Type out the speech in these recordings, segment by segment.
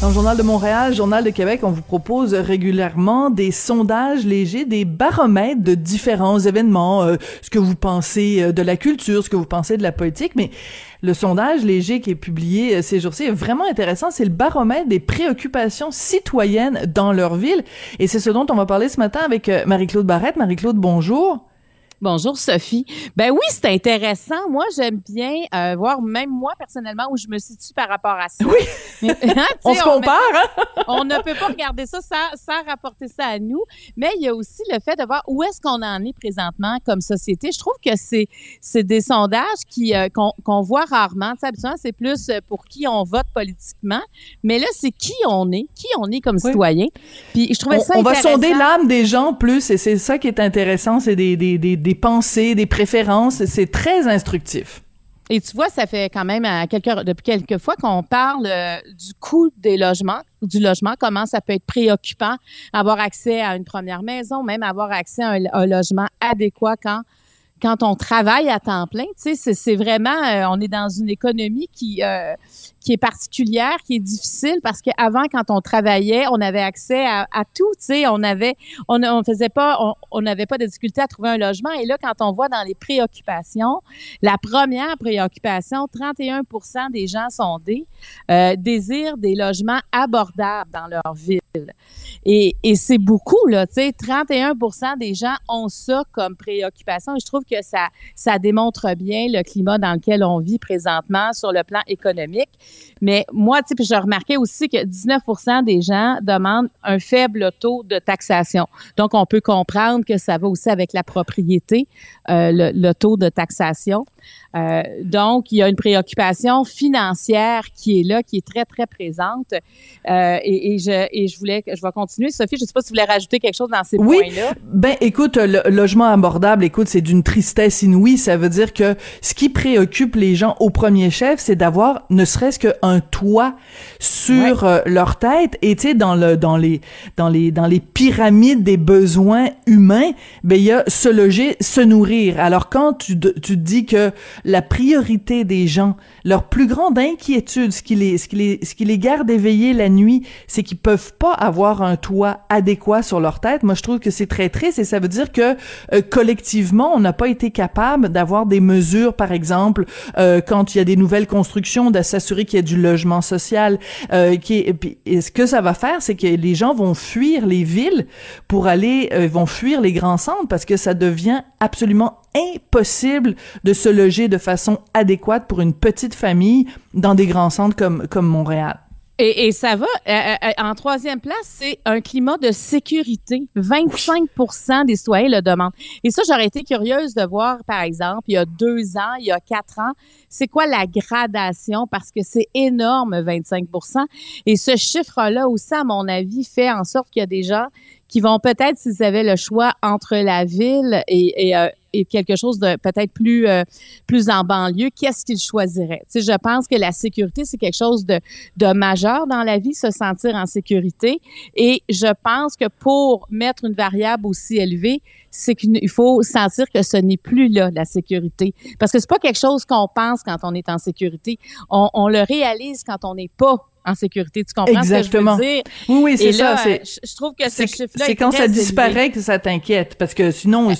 Dans le Journal de Montréal, Journal de Québec, on vous propose régulièrement des sondages légers, des baromètres de différents événements, euh, ce que vous pensez euh, de la culture, ce que vous pensez de la politique, mais le sondage léger qui est publié euh, ces jours-ci est vraiment intéressant. C'est le baromètre des préoccupations citoyennes dans leur ville. Et c'est ce dont on va parler ce matin avec Marie-Claude Barrette. Marie-Claude, bonjour. Bonjour Sophie. Ben oui, c'est intéressant. Moi, j'aime bien euh, voir même moi personnellement où je me situe par rapport à ça. Oui. Hein, on se compare. Hein? on ne peut pas regarder ça sans, sans, rapporter ça à nous. Mais il y a aussi le fait de voir où est-ce qu'on en est présentement comme société. Je trouve que c'est c'est des sondages qui euh, qu'on voit rarement. Tu sais, habituellement, c'est plus pour qui on vote politiquement. Mais là, c'est qui on est, qui on est comme citoyen. Puis je trouvais on, ça On va sonder l'âme des gens plus, et c'est ça qui est intéressant. C'est des, des, des des pensées, des préférences. C'est très instructif. Et tu vois, ça fait quand même à quelques, depuis quelques fois qu'on parle euh, du coût des logements, du logement, comment ça peut être préoccupant, avoir accès à une première maison, même avoir accès à un logement adéquat quand quand on travaille à temps plein, tu sais, c'est vraiment, euh, on est dans une économie qui euh, qui est particulière, qui est difficile parce qu'avant, quand on travaillait, on avait accès à, tout, tu sais, on avait, on, on faisait pas, on n'avait pas de difficulté à trouver un logement. Et là, quand on voit dans les préoccupations, la première préoccupation, 31% des gens sondés euh, désirent des logements abordables dans leur ville. Et, et c'est beaucoup, là, tu sais, 31% des gens ont ça comme préoccupation. Je trouve que ça, ça démontre bien le climat dans lequel on vit présentement sur le plan économique. Mais moi, tu sais, je remarquais aussi que 19 des gens demandent un faible taux de taxation. Donc, on peut comprendre que ça va aussi avec la propriété, euh, le, le, taux de taxation. Euh, donc, il y a une préoccupation financière qui est là, qui est très, très présente. Euh, et, et, je, et je voulais, je vais continuer. Sophie, je ne sais pas si vous voulez rajouter quelque chose dans ces oui, points-là. Ben, écoute, le logement abordable, écoute, c'est d'une tristesse inouïe. Ça veut dire que ce qui préoccupe les gens au premier chef, c'est d'avoir ne serait-ce qu'un toit sur euh, leur tête. Et tu sais, dans le, dans les, dans les, dans les pyramides des besoins humains, ben, il y a se loger, se nourrir. Alors, quand tu, tu dis que la priorité des gens, leur plus grande inquiétude, ce qui les, ce qui les, ce qui les garde éveillés la nuit, c'est qu'ils peuvent pas avoir un toit adéquat sur leur tête. Moi, je trouve que c'est très triste et ça veut dire que euh, collectivement, on n'a pas été capable d'avoir des mesures, par exemple, euh, quand il y a des nouvelles constructions, de s'assurer qu'il y a du logement social. Euh, qui est, et ce que ça va faire, c'est que les gens vont fuir les villes pour aller, euh, vont fuir les grands centres parce que ça devient absolument impossible de se loger de façon adéquate pour une petite famille dans des grands centres comme, comme Montréal. Et, et, ça va. Euh, euh, en troisième place, c'est un climat de sécurité. 25% des citoyens le demandent. Et ça, j'aurais été curieuse de voir, par exemple, il y a deux ans, il y a quatre ans, c'est quoi la gradation? Parce que c'est énorme, 25% Et ce chiffre-là aussi, à mon avis, fait en sorte qu'il y a des gens qui vont peut-être, s'ils avaient le choix entre la ville et, et, euh, et quelque chose de peut-être plus euh, plus en banlieue, qu'est-ce qu'ils choisiraient? Tu je pense que la sécurité c'est quelque chose de de majeur dans la vie, se sentir en sécurité. Et je pense que pour mettre une variable aussi élevée, c'est qu'il faut sentir que ce n'est plus là la sécurité, parce que c'est pas quelque chose qu'on pense quand on est en sécurité. On, on le réalise quand on n'est pas en sécurité. Tu comprends Exactement. ce que je veux dire? Oui, oui, c'est ça. Je, trouve que ce chiffre-là C'est quand ça disparaît élevé. que ça t'inquiète, parce que sinon,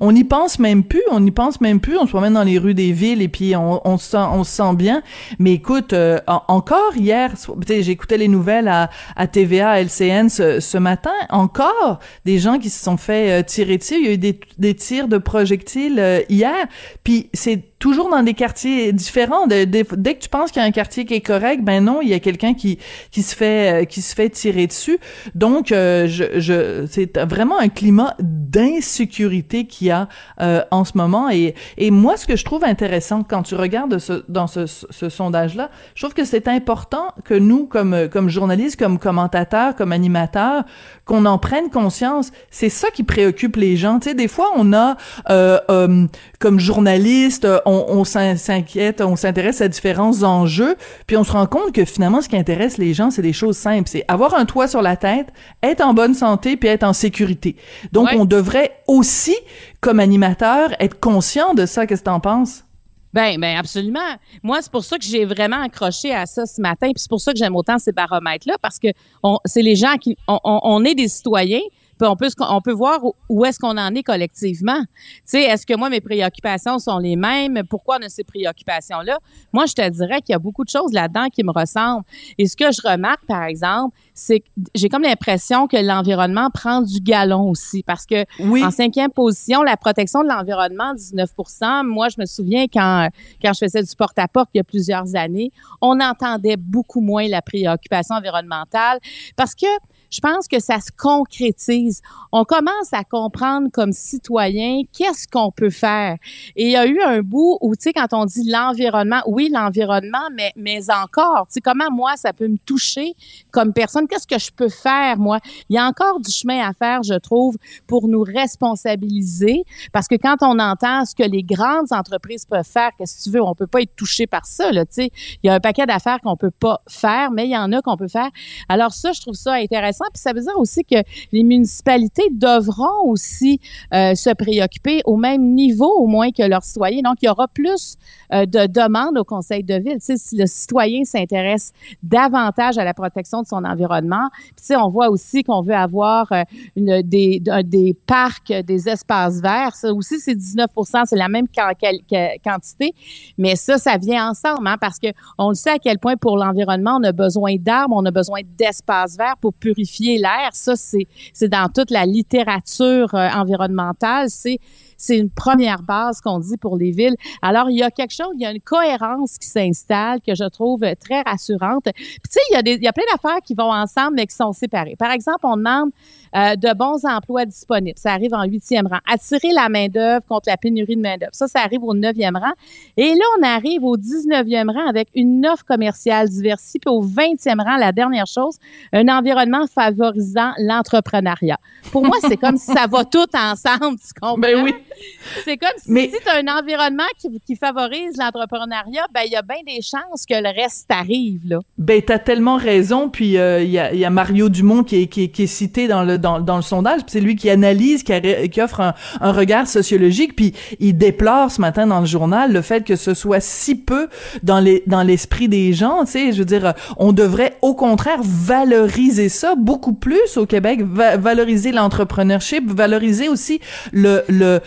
on n'y pense même plus, on n'y pense même plus, on se promène dans les rues des villes et puis on, on se, sent, on se sent bien. Mais écoute, euh, encore hier, j'écoutais les nouvelles à, à TVA, LCN ce, ce, matin, encore des gens qui se sont fait euh, tirer dessus. Il y a eu des, des tirs de projectiles euh, hier, puis c'est toujours dans des quartiers différents. dès que tu penses qu'il y a un quartier qui est correct, ben non, il y a quelqu'un qui qui se fait qui se fait tirer dessus. Donc, euh, je, je c'est vraiment un climat d'insécurité qu'il y a euh, en ce moment. Et et moi, ce que je trouve intéressant quand tu regardes dans ce, sondage-là, je trouve que c'est important que nous, comme comme journalistes, comme commentateurs, comme animateurs, qu'on en prenne conscience. C'est ça qui préoccupe les gens. Tu sais, des fois, on a euh, comme journaliste, on, on s'inquiète, on s'intéresse à différents enjeux, puis on se rend compte que finalement, ce qui intéresse les gens, c'est des choses simples. C'est avoir un toit sur la tête, être en bonne santé, puis être en sécurité. Donc, on devrait aussi, comme animateur, être conscient de ça. Qu'est-ce que t'en penses? Ben, ben absolument. Moi, c'est pour ça que j'ai vraiment accroché à ça ce matin, puis c'est pour ça que j'aime autant ces baromètres-là, parce que c'est les gens qui, on, on, est des citoyens, on peut, on peut voir où est-ce qu'on en est collectivement. Tu sais, est-ce que moi, mes préoccupations sont les mêmes? Pourquoi on a ces préoccupations-là? Moi, je te dirais qu'il y a beaucoup de choses là-dedans qui me ressemblent. Et ce que je remarque, par exemple, c'est que j'ai comme l'impression que l'environnement prend du galon aussi parce que en cinquième position, la protection de l'environnement, 19% Moi, je me souviens quand, quand je faisais du porte-à-porte il y a plusieurs années, on entendait beaucoup moins la préoccupation environnementale parce que je pense que ça se concrétise. On commence à comprendre comme citoyen qu'est-ce qu'on peut faire. Et il y a eu un bout où, tu sais, quand on dit l'environnement, oui, l'environnement, mais, mais encore, tu sais, comment moi, ça peut me toucher comme personne? Qu'est-ce que je peux faire, moi? Il y a encore du chemin à faire, je trouve, pour nous responsabiliser. Parce que quand on entend ce que les grandes entreprises peuvent faire, qu'est-ce que tu veux? On peut pas être touché par ça, là, tu sais. Il y a un paquet d'affaires qu'on peut pas faire, mais il y en a qu'on peut faire. Alors ça, je trouve ça intéressant puis ça veut dire aussi que les municipalités devront aussi euh, se préoccuper au même niveau, au moins que leurs citoyens. Donc, il y aura plus euh, de demandes au conseil de ville. Si le citoyen s'intéresse davantage à la protection de son environnement, puis tu sais, on voit aussi qu'on veut avoir euh, des, des parcs, des espaces verts. Ça aussi, c'est 19 c'est la même quantité, mais ça, ça vient ensemble, hein, parce que on le sait à quel point pour l'environnement, on a besoin d'arbres, on a besoin d'espaces verts pour purifier l'air. Ça, c'est dans toute la littérature euh, environnementale. C'est c'est une première base qu'on dit pour les villes. Alors, il y a quelque chose, il y a une cohérence qui s'installe que je trouve très rassurante. Puis, tu sais, il y a, des, il y a plein d'affaires qui vont ensemble, mais qui sont séparées. Par exemple, on demande euh, de bons emplois disponibles. Ça arrive en huitième rang. Attirer la main-d'œuvre contre la pénurie de main-d'œuvre. Ça, ça arrive au neuvième rang. Et là, on arrive au dix-neuvième rang avec une offre commerciale diversifiée. Puis au vingtième rang, la dernière chose, un environnement favorisant l'entrepreneuriat. Pour moi, c'est comme ça va tout ensemble, tu comprends? Ben oui. C'est comme si, Mais... tu as un environnement qui, favorise l'entrepreneuriat, ben il y a bien des chances que le reste arrive, là. Ben, t'as tellement raison. Puis euh, il y, a, y, a, Mario Dumont qui est, qui, qui est cité dans le, dans, dans le sondage. c'est lui qui analyse, qui, qui offre un, un, regard sociologique. Puis il déplore ce matin dans le journal le fait que ce soit si peu dans les dans l'esprit des gens. Tu sais, je veux dire, on devrait au contraire valoriser ça beaucoup plus au Québec, valoriser l'entrepreneurship, valoriser aussi le, le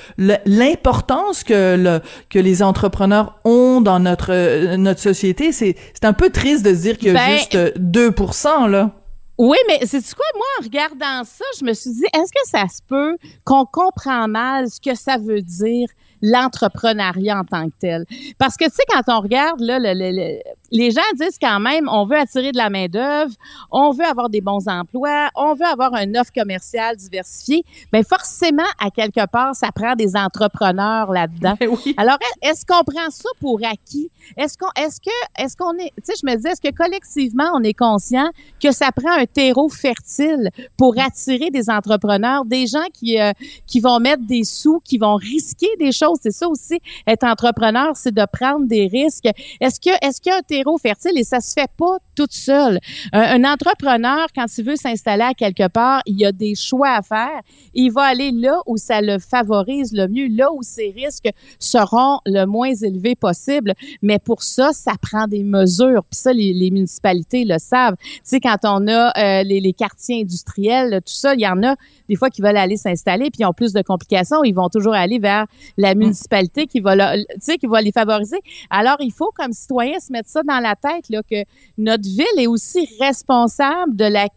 l'importance que le, que les entrepreneurs ont dans notre notre société. C'est c'est un peu triste de se dire qu'il y a ben, juste 2% là. Oui, mais c'est quoi, moi, en regardant ça, je me suis dit, est-ce que ça se peut qu'on comprend mal ce que ça veut dire l'entrepreneuriat en tant que tel? Parce que, tu sais, quand on regarde, là, le, le, les gens disent quand même, on veut attirer de la main-d'œuvre, on veut avoir des bons emplois, on veut avoir une offre commerciale diversifiée. Mais ben, forcément, à quelque part, ça prend des entrepreneurs là-dedans. Ben Alors, est-ce qu'on prend ça pour acquis? Est-ce qu'on, est-ce que, est-ce qu'on est, tu sais, je me dis, est-ce que collectivement, on est conscient que ça prend un terreau fertile pour attirer des entrepreneurs, des gens qui, euh, qui vont mettre des sous, qui vont risquer des choses? C'est ça aussi, être entrepreneur, c'est de prendre des risques. Est-ce que, est-ce qu'il y a un terreau fertile et ça se fait pas toute seule. Un, entrepreneur, quand il veut s'installer à quelque part, il y a des choix à faire. Il va aller là où ça le favorise le mieux, là où ses risques seront le moins élevés possible. Mais pour ça, ça prend des mesures. Puis ça, les, municipalités le savent. Tu sais, quand on a euh, les, les, quartiers industriels, tout ça, il y en a des fois qui veulent aller s'installer puis ils ont plus de complications. Ils vont toujours aller vers la municipalité qui va, tu sais, qui va les favoriser. Alors, il faut, comme citoyen, se mettre ça dans la tête, là, que notre ville est aussi responsable de la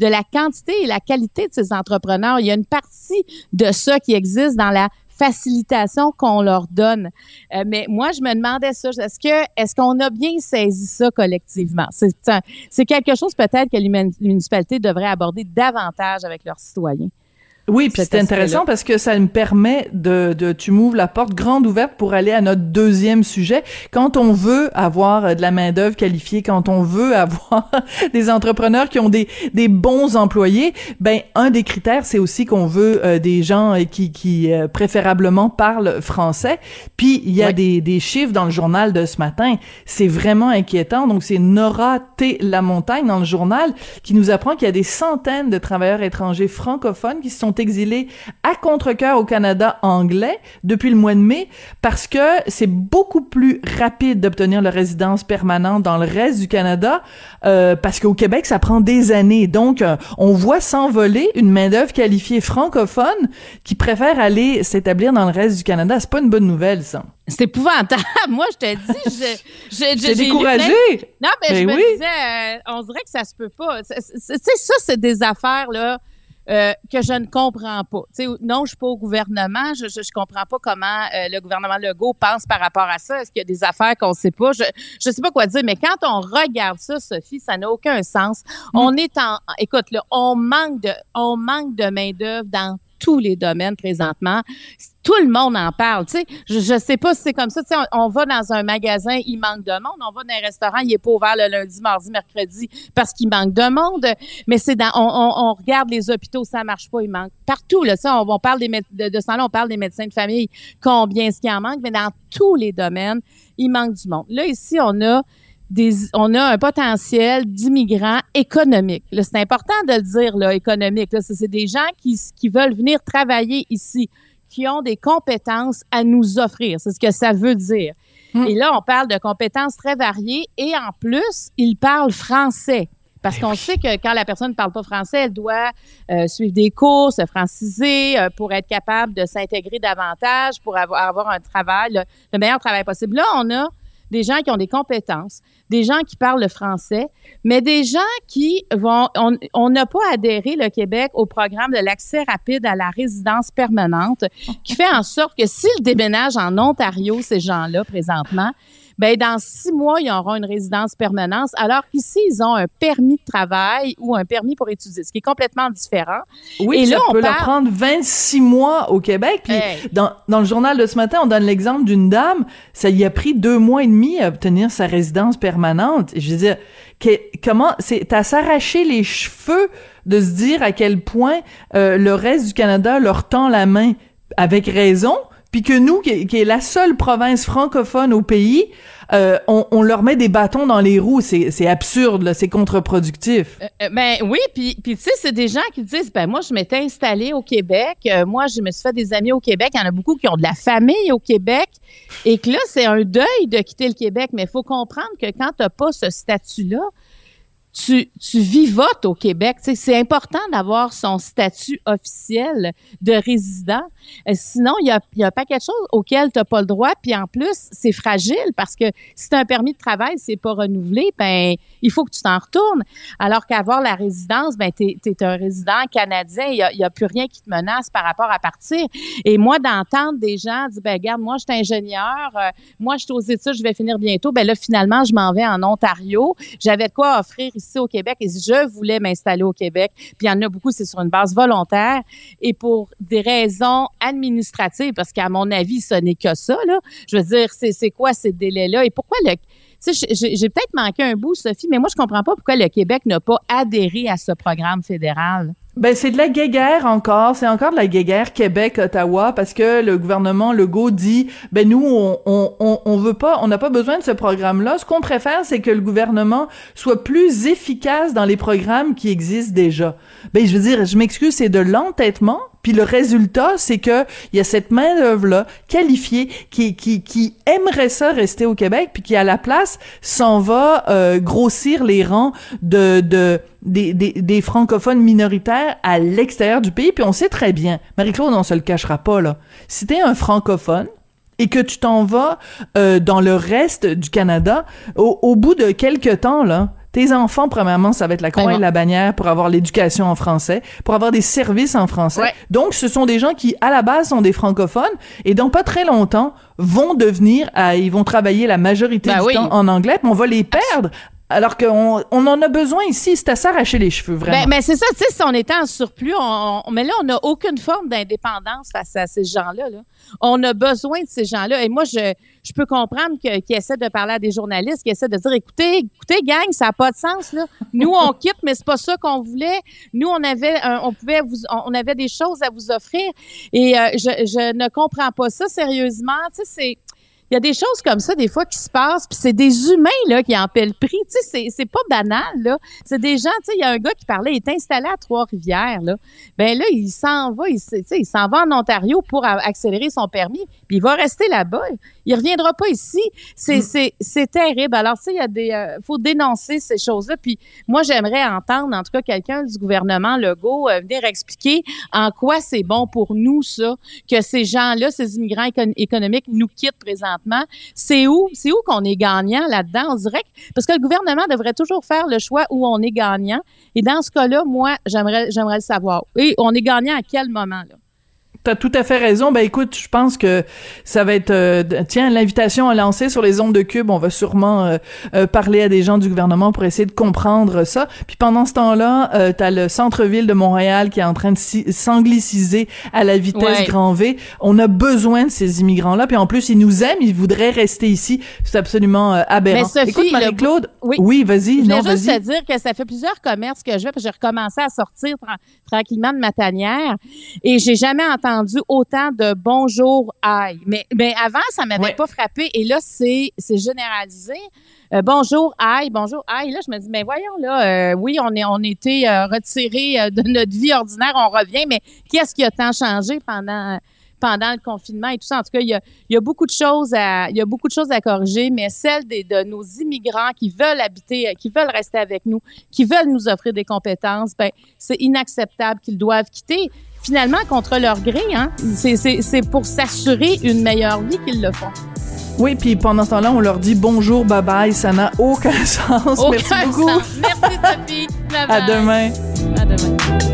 de la quantité et la qualité de ces entrepreneurs. Il y a une partie de ça qui existe dans la facilitation qu'on leur donne. Euh, mais moi, je me demandais ça. Est-ce que est-ce qu'on a bien saisi ça collectivement? C'est, quelque chose peut-être que les municipalités devraient aborder davantage avec leurs citoyens. Oui, puis c'est intéressant parce que ça me permet de, de tu m'ouvres la porte grande ouverte pour aller à notre deuxième sujet. Quand on veut avoir euh, de la main d'œuvre qualifiée, quand on veut avoir des entrepreneurs qui ont des des bons employés, ben un des critères c'est aussi qu'on veut euh, des gens euh, qui qui préférablement parlent français. Puis il y a des des chiffres dans le journal de ce matin, c'est vraiment inquiétant. Donc c'est Nora T La Montagne dans le journal qui nous apprend qu'il y a des centaines de travailleurs étrangers francophones qui se sont exilés à contre-cœur au Canada anglais depuis le mois de mai parce que c'est beaucoup plus rapide d'obtenir la résidence permanente dans le reste du Canada euh, parce qu'au Québec ça prend des années. Donc euh, on voit s'envoler une main-d'œuvre qualifiée francophone qui préfère aller s'établir dans le reste du Canada. C'est pas une bonne nouvelle ça. C'est épouvantable. Moi, je te dis, je, j'ai découragé. Non, mais, je me disais, euh, on dirait que ça se peut pas. Tu sais, ça, c'est des affaires là euh, que je ne comprends pas. sais, non, je suis pas au gouvernement. Je, je, comprends pas comment euh, le gouvernement Legault pense par rapport à ça. Est-ce qu'il y a des affaires qu'on sait pas? Je je sais pas quoi dire, mais quand on regarde ça, Sophie, ça n'a aucun sens. Mm. On est en, écoute, là, on manque de, on manque de main d'œuvre dans tous les domaines présentement. Tout le monde en parle. Je, je sais pas si c'est comme ça. On, va dans un magasin, il manque de monde. On va dans un restaurant, il est pas ouvert le lundi, mardi, mercredi parce qu'il manque de monde. Mais c'est dans, on, regarde les hôpitaux, ça marche pas, il manque partout. Là, on, parle des de, de ça on parle des médecins de famille, combien est-ce qu'il en manque, mais dans tous les domaines, il manque du monde. Là ici, on a on a un potentiel d'immigrants économiques. C'est important de le dire, là, économique. C'est des gens qui, qui veulent venir travailler ici, qui ont des compétences à nous offrir. C'est ce que ça veut dire. Hmm. Et là, on parle de compétences très variées et en plus, ils parlent français. Parce qu'on sait que quand la personne ne parle pas français, elle doit euh, suivre des cours, se franciser euh, pour être capable de s'intégrer davantage, pour avoir, avoir un travail, le meilleur travail possible. Là, on a des gens qui ont des compétences, des gens qui parlent le français, mais des gens qui vont, on n'a pas adhéré le Québec au programme de l'accès rapide à la résidence permanente, qui fait en sorte que s'ils déménagent en Ontario, ces gens-là, présentement, ben dans six mois, ils auront une résidence permanente, alors qu'ici, ils ont un permis de travail ou un permis pour étudier, ce qui est complètement différent. Oui, Et ça là, on peut leur prendre 26 mois au Québec. Puis dans, dans le journal de ce matin, on donne l'exemple d'une dame, ça y a pris deux mois et demi à obtenir sa résidence permanente. Je veux dire, que, comment, c'est à s'arracher les cheveux de se dire à quel point euh, le reste du Canada leur tend la main avec raison puis que nous, qui, est la seule province francophone au pays, euh, on, leur met des bâtons dans les roues. C'est absurde, c'est contre-productif. Euh, euh, ben oui, puis tu sais, c'est des gens qui disent, ben moi, je m'étais installée au Québec, moi, je me suis fait des amis au Québec. Il y en a beaucoup qui ont de la famille au Québec, et que là, c'est un deuil de quitter le Québec. Mais il faut comprendre que quand tu n'as pas ce statut-là, tu, tu vivotes au Québec. C'est important d'avoir son statut officiel de résident. Euh, sinon, il y a, y a pas quelque chose auquel tu n'as pas le droit. Puis en plus, c'est fragile parce que si tu as un permis de travail, c'est pas renouvelé, ben il faut que tu t'en retournes. Alors qu'avoir la résidence, ben tu es, un résident canadien. Il n'y a, a, plus rien qui te menace par rapport à partir. Et moi, d'entendre des gens dire, ben regarde, moi, je suis ingénieur, euh, moi, je suis aux études, je vais finir bientôt. Ben là, finalement, je m'en vais en Ontario. J'avais de quoi offrir ici ici au Québec et je voulais m'installer au Québec, puis il y en a beaucoup, c'est sur une base volontaire et pour des raisons administratives, parce qu'à mon avis, ce n'est que ça, là. Je veux dire, c'est quoi ces délais-là et pourquoi le j'ai peut-être manqué un bout, Sophie, mais moi, je comprends pas pourquoi le Québec n'a pas adhéré à ce programme fédéral. Ben c'est de la guéguerre encore, c'est encore de la guéguerre Québec-Ottawa parce que le gouvernement Legault dit ben nous on on on, veut pas, on n'a pas besoin de ce programme-là. Ce qu'on préfère c'est que le gouvernement soit plus efficace dans les programmes qui existent déjà. Ben je veux dire, je m'excuse, c'est de l'entêtement puis le résultat, c'est que y a cette main d'œuvre là qualifiée qui qui qui aimerait ça rester au Québec, puis qui à la place s'en va euh, grossir les rangs de de des, des, des francophones minoritaires à l'extérieur du pays. Puis on sait très bien, Marie-Claude, on se le cachera pas là. Si t'es un francophone et que tu t'en vas euh, dans le reste du Canada, au, au bout de quelques temps là, tes enfants, premièrement, ça va être la croix et la bannière pour avoir l'éducation en français, pour avoir des services en français. Donc, ce sont des gens qui, à la base, sont des francophones et dans pas très longtemps vont devenir, ils vont travailler la majorité ben du temps en anglais, mais on va les perdre Alors qu'on on en a besoin ici, c'est à s'arracher les cheveux, vraiment. Ben, mais c'est ça, tu sais, si on était en surplus, on, mais là, on n'a aucune forme d'indépendance face à ces gens-là. Là. On a besoin de ces gens-là. Et moi, je, je peux comprendre qu'ils essaient de parler à des journalistes, qui essaient de dire, écoutez, écoutez, gang, ça n'a pas de sens, là. Nous, on quitte, mais c'est pas ça qu'on voulait. Nous, on avait, on pouvait vous, on avait des choses à vous offrir. Et euh, je, je ne comprends pas ça sérieusement. Tu sais, c'est il y a des choses comme ça des fois qui se passent puis c'est des humains là qui en paient le prix. Tu sais c'est pas banal là. C'est des gens tu sais il y a un gars qui parlait il est installé à Trois-Rivières là. Ben là il s'en va il s'en va en Ontario pour accélérer son permis puis il va rester là-bas il reviendra pas ici c'est mm. c'est c'est terrible alors tu sais il y a des euh, faut dénoncer ces choses-là puis moi j'aimerais entendre en tout cas quelqu'un du gouvernement Legault euh, venir expliquer en quoi c'est bon pour nous ça que ces gens-là ces immigrants économiques nous quittent présentement c'est où, c'est où qu'on est gagnant là-dedans? On dirait parce que le gouvernement devrait toujours faire le choix où on est gagnant. Et dans ce cas-là, moi, j'aimerais, j'aimerais le savoir. Et on est gagnant à quel moment, là? T'as tout à fait raison. Ben écoute, je pense que ça va être euh, tiens l'invitation à lancer sur les ondes de Cube. On va sûrement euh, euh, parler à des gens du gouvernement pour essayer de comprendre ça. Puis pendant ce temps-là, euh, t'as le centre-ville de Montréal qui est en train de s'angliciser à la vitesse grand V. On a besoin de ces immigrants-là. Puis en plus, ils nous aiment, ils voudraient rester ici. C'est absolument aberrant. Mais Sophie, Écoute Marie-Claude. Oui, oui vas-y. Je voulais juste te dire que ça fait plusieurs commerces que je vais. Puis j'ai recommencé à sortir tranquillement de ma tanière et j'ai jamais entendu autant de bonjour aïe. Mais, mais avant, ça m'avait pas frappé. Et là, c'est, généralisé. Euh, bonjour aïe, bonjour aïe. Là, je me dis, mais voyons là, euh, oui, on est, on était euh, retiré de notre vie ordinaire, on revient, mais qu'est-ce qui a tant changé pendant pendant le confinement et tout ça? En tout cas, il y a, il y a beaucoup de choses à, il y a beaucoup de choses à corriger, mais celle des, de nos immigrants qui veulent habiter, qui veulent rester avec nous, qui veulent nous offrir des compétences, ben, c'est inacceptable qu'ils doivent quitter finalement contre leur gré. Hein? C'est pour s'assurer une meilleure vie qu'ils le font. Oui, puis pendant ce temps-là, on leur dit bonjour, bye bye. Ça n'a aucun sens. Aucun Merci beaucoup. Sens. Merci, Sophie. À demain. À demain.